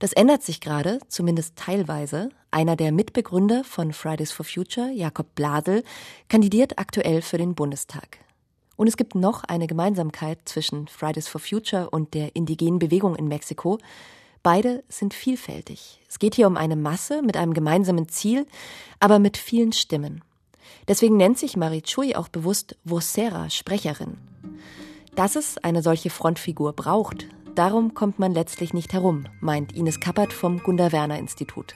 Das ändert sich gerade, zumindest teilweise. Einer der Mitbegründer von Fridays for Future, Jakob Blasel, kandidiert aktuell für den Bundestag. Und es gibt noch eine Gemeinsamkeit zwischen Fridays for Future und der indigenen Bewegung in Mexiko. Beide sind vielfältig. Es geht hier um eine Masse mit einem gemeinsamen Ziel, aber mit vielen Stimmen. Deswegen nennt sich Marie Chui auch bewusst Vocera, Sprecherin. Dass es eine solche Frontfigur braucht, Darum kommt man letztlich nicht herum, meint Ines Kappert vom Gunda Werner Institut.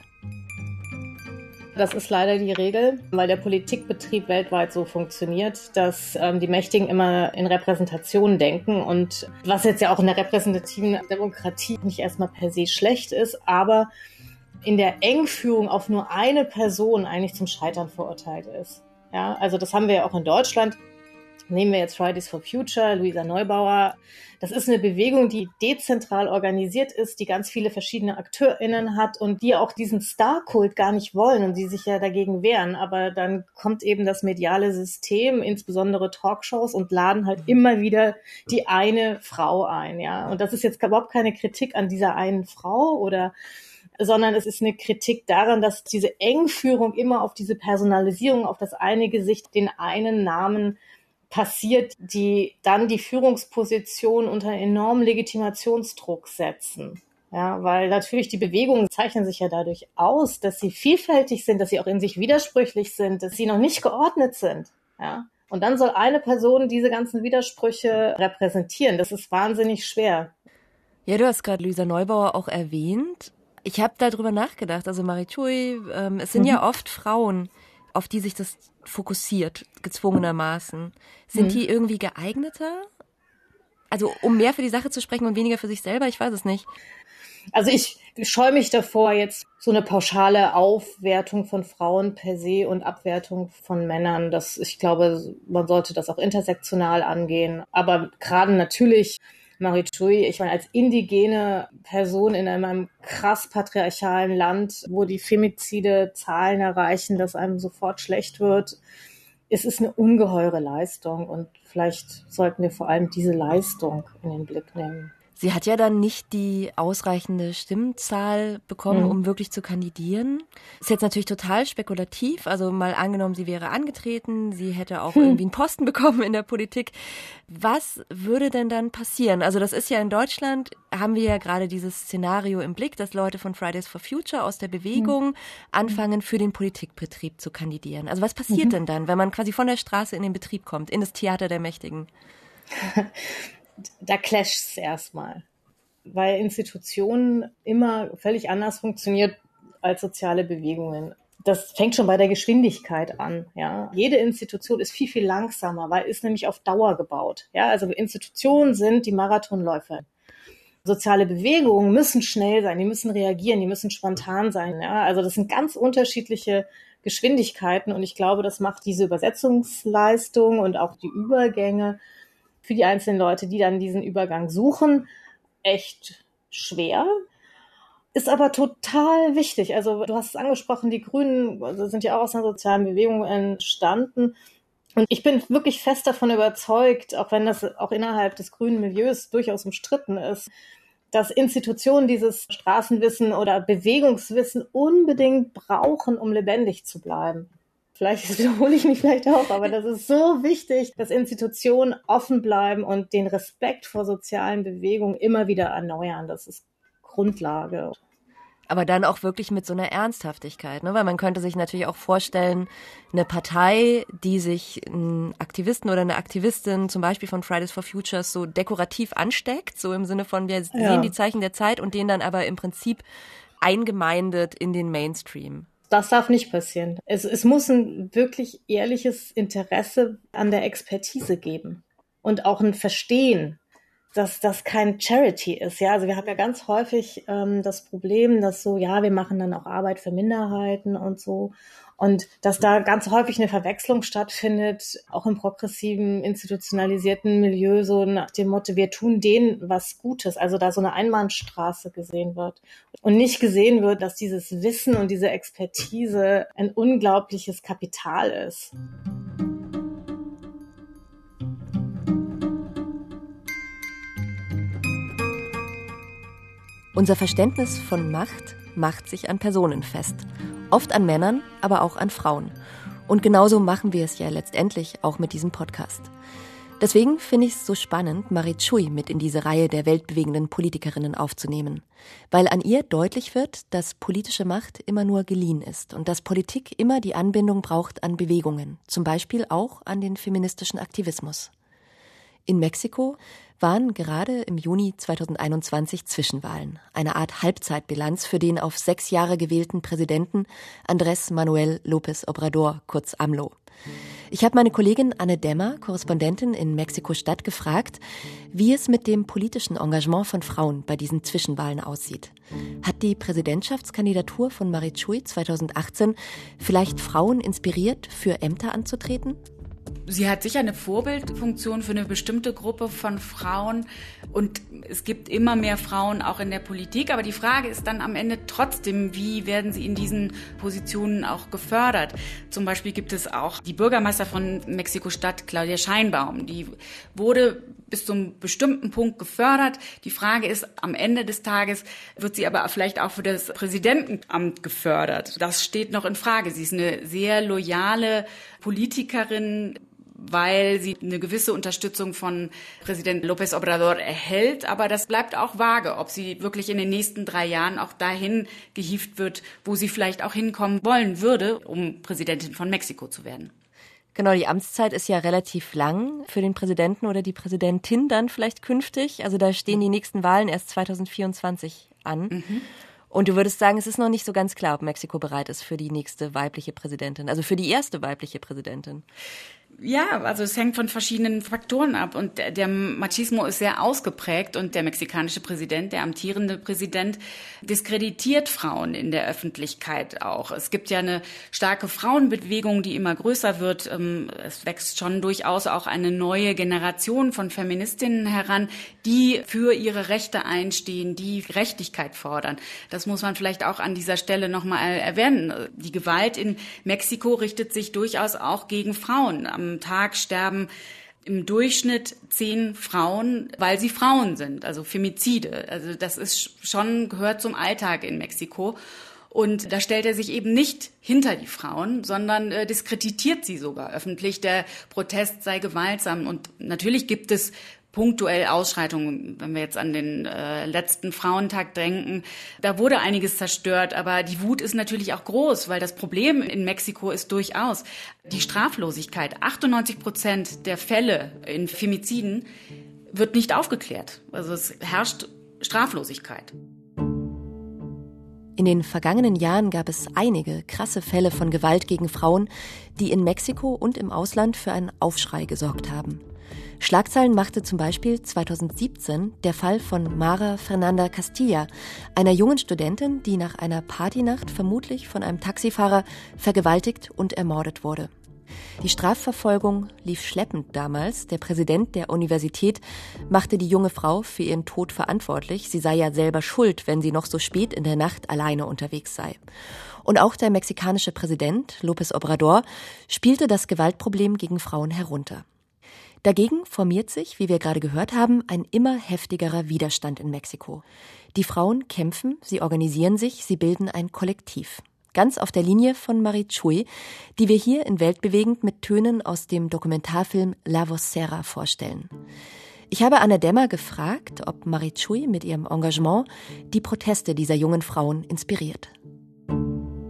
Das ist leider die Regel, weil der Politikbetrieb weltweit so funktioniert, dass ähm, die Mächtigen immer in Repräsentation denken und was jetzt ja auch in der repräsentativen Demokratie nicht erstmal per se schlecht ist, aber in der Engführung auf nur eine Person eigentlich zum Scheitern verurteilt ist. Ja, also das haben wir ja auch in Deutschland. Nehmen wir jetzt Fridays for Future, Luisa Neubauer. Das ist eine Bewegung, die dezentral organisiert ist, die ganz viele verschiedene AkteurInnen hat und die auch diesen Star-Kult gar nicht wollen und die sich ja dagegen wehren. Aber dann kommt eben das mediale System, insbesondere Talkshows und laden halt immer wieder die eine Frau ein, ja. Und das ist jetzt überhaupt keine Kritik an dieser einen Frau oder sondern es ist eine Kritik daran, dass diese Engführung immer auf diese Personalisierung, auf das eine Gesicht, den einen Namen passiert, die dann die Führungsposition unter enormen Legitimationsdruck setzen. Ja, weil natürlich die Bewegungen zeichnen sich ja dadurch aus, dass sie vielfältig sind, dass sie auch in sich widersprüchlich sind, dass sie noch nicht geordnet sind. Ja. Und dann soll eine Person diese ganzen Widersprüche repräsentieren. Das ist wahnsinnig schwer.
Ja, du hast gerade Luisa Neubauer auch erwähnt. Ich habe darüber nachgedacht. Also Marie Chui, ähm, es sind mhm. ja oft Frauen, auf die sich das fokussiert, gezwungenermaßen. Sind mhm. die irgendwie geeigneter? Also um mehr für die Sache zu sprechen und weniger für sich selber? Ich weiß es nicht.
Also ich scheue mich davor, jetzt so eine pauschale Aufwertung von Frauen per se und Abwertung von Männern. Das, ich glaube, man sollte das auch intersektional angehen. Aber gerade natürlich Marichui, ich meine, als indigene Person in einem krass patriarchalen Land, wo die Femizide Zahlen erreichen, dass einem sofort schlecht wird, ist es eine ungeheure Leistung und vielleicht sollten wir vor allem diese Leistung in den Blick nehmen.
Sie hat ja dann nicht die ausreichende Stimmenzahl bekommen, mhm. um wirklich zu kandidieren. Ist jetzt natürlich total spekulativ. Also mal angenommen, sie wäre angetreten, sie hätte auch hm. irgendwie einen Posten bekommen in der Politik. Was würde denn dann passieren? Also das ist ja in Deutschland, haben wir ja gerade dieses Szenario im Blick, dass Leute von Fridays for Future aus der Bewegung mhm. anfangen, für den Politikbetrieb zu kandidieren. Also was passiert mhm. denn dann, wenn man quasi von der Straße in den Betrieb kommt, in das Theater der Mächtigen?
da clasht es erstmal, weil Institutionen immer völlig anders funktioniert als soziale Bewegungen. Das fängt schon bei der Geschwindigkeit an. Ja, jede Institution ist viel viel langsamer, weil ist nämlich auf Dauer gebaut. Ja, also Institutionen sind die Marathonläufer. Soziale Bewegungen müssen schnell sein, die müssen reagieren, die müssen spontan sein. Ja, also das sind ganz unterschiedliche Geschwindigkeiten und ich glaube, das macht diese Übersetzungsleistung und auch die Übergänge für die einzelnen Leute, die dann diesen Übergang suchen, echt schwer. Ist aber total wichtig. Also du hast es angesprochen, die Grünen also sind ja auch aus einer sozialen Bewegung entstanden. Und ich bin wirklich fest davon überzeugt, auch wenn das auch innerhalb des grünen Milieus durchaus umstritten ist, dass Institutionen dieses Straßenwissen oder Bewegungswissen unbedingt brauchen, um lebendig zu bleiben vielleicht wiederhole ich mich vielleicht auch, aber das ist so wichtig, dass Institutionen offen bleiben und den Respekt vor sozialen Bewegungen immer wieder erneuern. Das ist Grundlage.
Aber dann auch wirklich mit so einer Ernsthaftigkeit, ne? weil man könnte sich natürlich auch vorstellen, eine Partei, die sich einen Aktivisten oder eine Aktivistin zum Beispiel von Fridays for Futures so dekorativ ansteckt, so im Sinne von wir ja. sehen die Zeichen der Zeit und den dann aber im Prinzip eingemeindet in den Mainstream.
Das darf nicht passieren. Es, es muss ein wirklich ehrliches Interesse an der Expertise geben und auch ein Verstehen dass das kein Charity ist. Ja, also wir haben ja ganz häufig ähm, das Problem, dass so, ja, wir machen dann auch Arbeit für Minderheiten und so. Und dass da ganz häufig eine Verwechslung stattfindet, auch im progressiven, institutionalisierten Milieu, so nach dem Motto, wir tun denen was Gutes, also da so eine Einbahnstraße gesehen wird. Und nicht gesehen wird, dass dieses Wissen und diese Expertise ein unglaubliches Kapital ist.
Unser Verständnis von Macht macht sich an Personen fest. Oft an Männern, aber auch an Frauen. Und genauso machen wir es ja letztendlich auch mit diesem Podcast. Deswegen finde ich es so spannend, Marie Chui mit in diese Reihe der weltbewegenden Politikerinnen aufzunehmen. Weil an ihr deutlich wird, dass politische Macht immer nur geliehen ist und dass Politik immer die Anbindung braucht an Bewegungen, zum Beispiel auch an den feministischen Aktivismus. In Mexiko waren gerade im Juni 2021 Zwischenwahlen, eine Art Halbzeitbilanz für den auf sechs Jahre gewählten Präsidenten Andrés Manuel López Obrador, kurz AMLO. Ich habe meine Kollegin Anne Demmer, Korrespondentin in Mexiko-Stadt, gefragt, wie es mit dem politischen Engagement von Frauen bei diesen Zwischenwahlen aussieht. Hat die Präsidentschaftskandidatur von Marichui 2018 vielleicht Frauen inspiriert, für Ämter anzutreten?
Sie hat sicher eine Vorbildfunktion für eine bestimmte Gruppe von Frauen und es gibt immer mehr Frauen auch in der Politik, aber die Frage ist dann am Ende trotzdem, wie werden sie in diesen Positionen auch gefördert? Zum Beispiel gibt es auch die Bürgermeister von Mexiko-Stadt, Claudia Scheinbaum, die wurde bis zum bestimmten Punkt gefördert. Die Frage ist, am Ende des Tages wird sie aber vielleicht auch für das Präsidentenamt gefördert. Das steht noch in Frage. Sie ist eine sehr loyale Politikerin, weil sie eine gewisse Unterstützung von Präsident López Obrador erhält. Aber das bleibt auch vage, ob sie wirklich in den nächsten drei Jahren auch dahin gehieft wird, wo sie vielleicht auch hinkommen wollen würde, um Präsidentin von Mexiko zu werden.
Genau, die Amtszeit ist ja relativ lang für den Präsidenten oder die Präsidentin dann vielleicht künftig. Also da stehen die nächsten Wahlen erst 2024 an. Mhm. Und du würdest sagen, es ist noch nicht so ganz klar, ob Mexiko bereit ist für die nächste weibliche Präsidentin, also für die erste weibliche Präsidentin.
Ja, also es hängt von verschiedenen Faktoren ab und der, der, Machismo ist sehr ausgeprägt und der mexikanische Präsident, der amtierende Präsident, diskreditiert Frauen in der Öffentlichkeit auch. Es gibt ja eine starke Frauenbewegung, die immer größer wird. Ähm, es wächst schon durchaus auch eine neue Generation von Feministinnen heran, die für ihre Rechte einstehen, die Gerechtigkeit fordern. Das muss man vielleicht auch an dieser Stelle nochmal erwähnen. Die Gewalt in Mexiko richtet sich durchaus auch gegen Frauen. Am Tag sterben im Durchschnitt zehn Frauen, weil sie Frauen sind, also Femizide. Also das ist schon, gehört zum Alltag in Mexiko. Und da stellt er sich eben nicht hinter die Frauen, sondern äh, diskreditiert sie sogar öffentlich. Der Protest sei gewaltsam. Und natürlich gibt es punktuell Ausschreitungen, wenn wir jetzt an den äh, letzten Frauentag denken, da wurde einiges zerstört, aber die Wut ist natürlich auch groß, weil das Problem in Mexiko ist durchaus die Straflosigkeit. 98 Prozent der Fälle in Femiziden wird nicht aufgeklärt. Also es herrscht Straflosigkeit.
In den vergangenen Jahren gab es einige krasse Fälle von Gewalt gegen Frauen, die in Mexiko und im Ausland für einen Aufschrei gesorgt haben. Schlagzeilen machte zum Beispiel 2017 der Fall von Mara Fernanda Castilla, einer jungen Studentin, die nach einer Partynacht vermutlich von einem Taxifahrer vergewaltigt und ermordet wurde. Die Strafverfolgung lief schleppend damals. Der Präsident der Universität machte die junge Frau für ihren Tod verantwortlich. Sie sei ja selber schuld, wenn sie noch so spät in der Nacht alleine unterwegs sei. Und auch der mexikanische Präsident López Obrador spielte das Gewaltproblem gegen Frauen herunter. Dagegen formiert sich, wie wir gerade gehört haben, ein immer heftigerer Widerstand in Mexiko. Die Frauen kämpfen, sie organisieren sich, sie bilden ein Kollektiv. Ganz auf der Linie von Marie Chui, die wir hier in Weltbewegend mit Tönen aus dem Dokumentarfilm La Vocera vorstellen. Ich habe Anna Demmer gefragt, ob Marie Chui mit ihrem Engagement die Proteste dieser jungen Frauen inspiriert.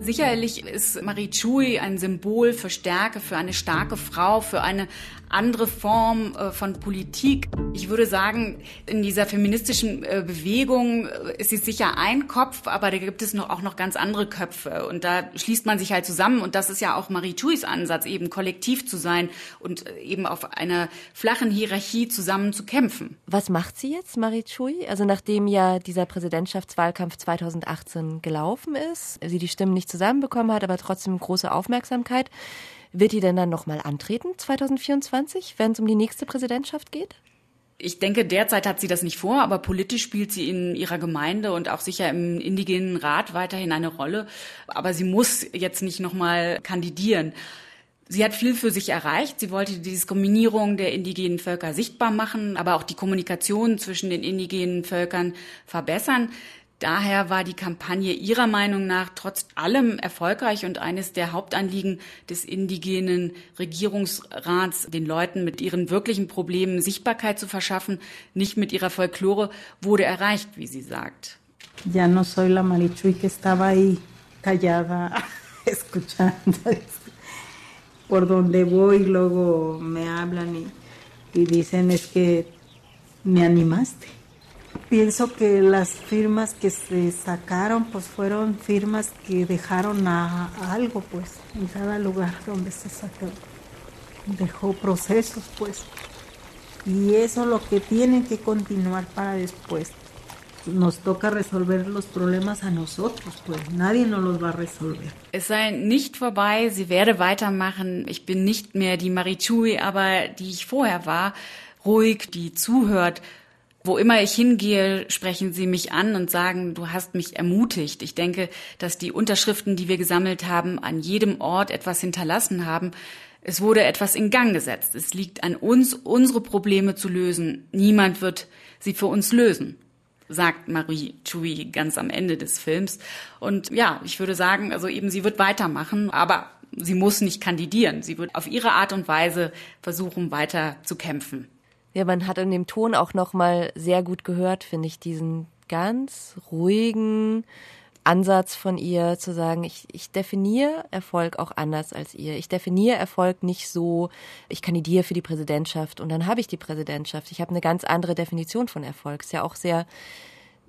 Sicherlich ist Marie Chui ein Symbol für Stärke, für eine starke Frau, für eine andere Form äh, von Politik. Ich würde sagen, in dieser feministischen äh, Bewegung äh, ist sie sicher ein Kopf, aber da gibt es noch, auch noch ganz andere Köpfe. Und da schließt man sich halt zusammen. Und das ist ja auch Marie Chuis Ansatz, eben kollektiv zu sein und eben auf einer flachen Hierarchie zusammen zu kämpfen.
Was macht sie jetzt, Marie Chui? Also nachdem ja dieser Präsidentschaftswahlkampf 2018 gelaufen ist, sie die Stimmen nicht zusammenbekommen hat, aber trotzdem große Aufmerksamkeit. Wird die denn dann nochmal antreten 2024, wenn es um die nächste Präsidentschaft geht?
Ich denke, derzeit hat sie das nicht vor, aber politisch spielt sie in ihrer Gemeinde und auch sicher im indigenen Rat weiterhin eine Rolle. Aber sie muss jetzt nicht nochmal kandidieren. Sie hat viel für sich erreicht. Sie wollte die Diskriminierung der indigenen Völker sichtbar machen, aber auch die Kommunikation zwischen den indigenen Völkern verbessern. Daher war die Kampagne ihrer Meinung nach trotz allem erfolgreich und eines der Hauptanliegen des indigenen Regierungsrats, den Leuten mit ihren wirklichen Problemen Sichtbarkeit zu verschaffen, nicht mit ihrer Folklore, wurde erreicht, wie sie sagt.
Ya no soy la Marichui que estaba ahí callada escuchando. Por donde voy luego me hablan y, y dicen es que me animaste. Pienso que las firmas que se sacaron pues fueron firmas que dejaron a, a algo pues en cada lugar donde se sacó. Dejó procesos pues. Y eso es lo que tienen que continuar para después. Nos toca resolver los problemas a nosotros, pues nadie nos los va a resolver.
Es sei nicht vorbei, sie werde weitermachen. Ich bin nicht mehr die Marichui, aber die ich vorher war, ruhig, die zuhört, wo immer ich hingehe, sprechen sie mich an und sagen, du hast mich ermutigt. Ich denke, dass die Unterschriften, die wir gesammelt haben, an jedem Ort etwas hinterlassen haben. Es wurde etwas in Gang gesetzt. Es liegt an uns, unsere Probleme zu lösen. Niemand wird sie für uns lösen, sagt Marie Chui ganz am Ende des Films. Und ja, ich würde sagen, also eben sie wird weitermachen, aber sie muss nicht kandidieren. Sie wird auf ihre Art und Weise versuchen, weiter zu kämpfen.
Ja, man hat in dem Ton auch noch mal sehr gut gehört, finde ich, diesen ganz ruhigen Ansatz von ihr zu sagen, ich, ich definiere Erfolg auch anders als ihr. Ich definiere Erfolg nicht so, ich kandidiere für die Präsidentschaft und dann habe ich die Präsidentschaft. Ich habe eine ganz andere Definition von Erfolg. Ist ja auch sehr,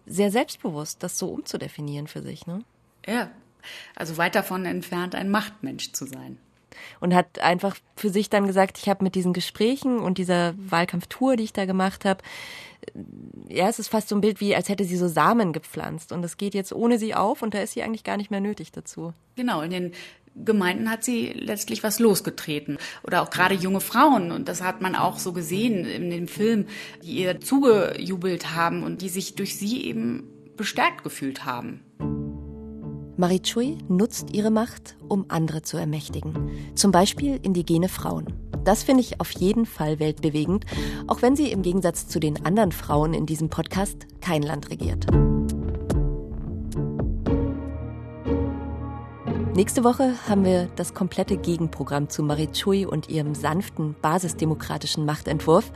sehr selbstbewusst, das so umzudefinieren für sich, ne?
Ja, also weit davon entfernt, ein Machtmensch zu sein
und hat einfach für sich dann gesagt, ich habe mit diesen Gesprächen und dieser Wahlkampftour, die ich da gemacht habe, ja, es ist fast so ein Bild wie, als hätte sie so Samen gepflanzt und es geht jetzt ohne sie auf und da ist sie eigentlich gar nicht mehr nötig dazu.
Genau, in den Gemeinden hat sie letztlich was losgetreten. Oder auch gerade junge Frauen. Und das hat man auch so gesehen in dem Film, die ihr zugejubelt haben und die sich durch sie eben bestärkt gefühlt haben.
Marie Chui nutzt ihre Macht, um andere zu ermächtigen. Zum Beispiel indigene Frauen. Das finde ich auf jeden Fall weltbewegend, auch wenn sie im Gegensatz zu den anderen Frauen in diesem Podcast kein Land regiert. Nächste Woche haben wir das komplette Gegenprogramm zu Marie Chui und ihrem sanften, basisdemokratischen Machtentwurf.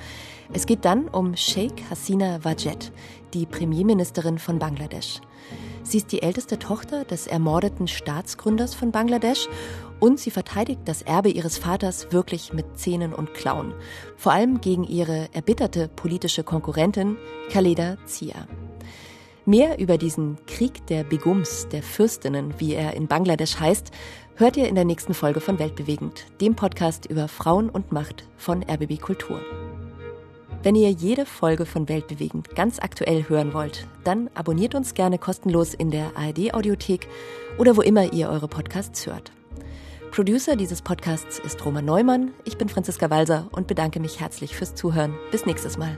Es geht dann um Sheikh Hasina Wajed, die Premierministerin von Bangladesch. Sie ist die älteste Tochter des ermordeten Staatsgründers von Bangladesch und sie verteidigt das Erbe ihres Vaters wirklich mit Zähnen und Klauen. Vor allem gegen ihre erbitterte politische Konkurrentin Khaleda Zia. Mehr über diesen Krieg der Begums, der Fürstinnen, wie er in Bangladesch heißt, hört ihr in der nächsten Folge von Weltbewegend, dem Podcast über Frauen und Macht von RBB Kultur. Wenn ihr jede Folge von Weltbewegend ganz aktuell hören wollt, dann abonniert uns gerne kostenlos in der ARD Audiothek oder wo immer ihr eure Podcasts hört. Producer dieses Podcasts ist Roman Neumann. Ich bin Franziska Walser und bedanke mich herzlich fürs Zuhören. Bis nächstes Mal.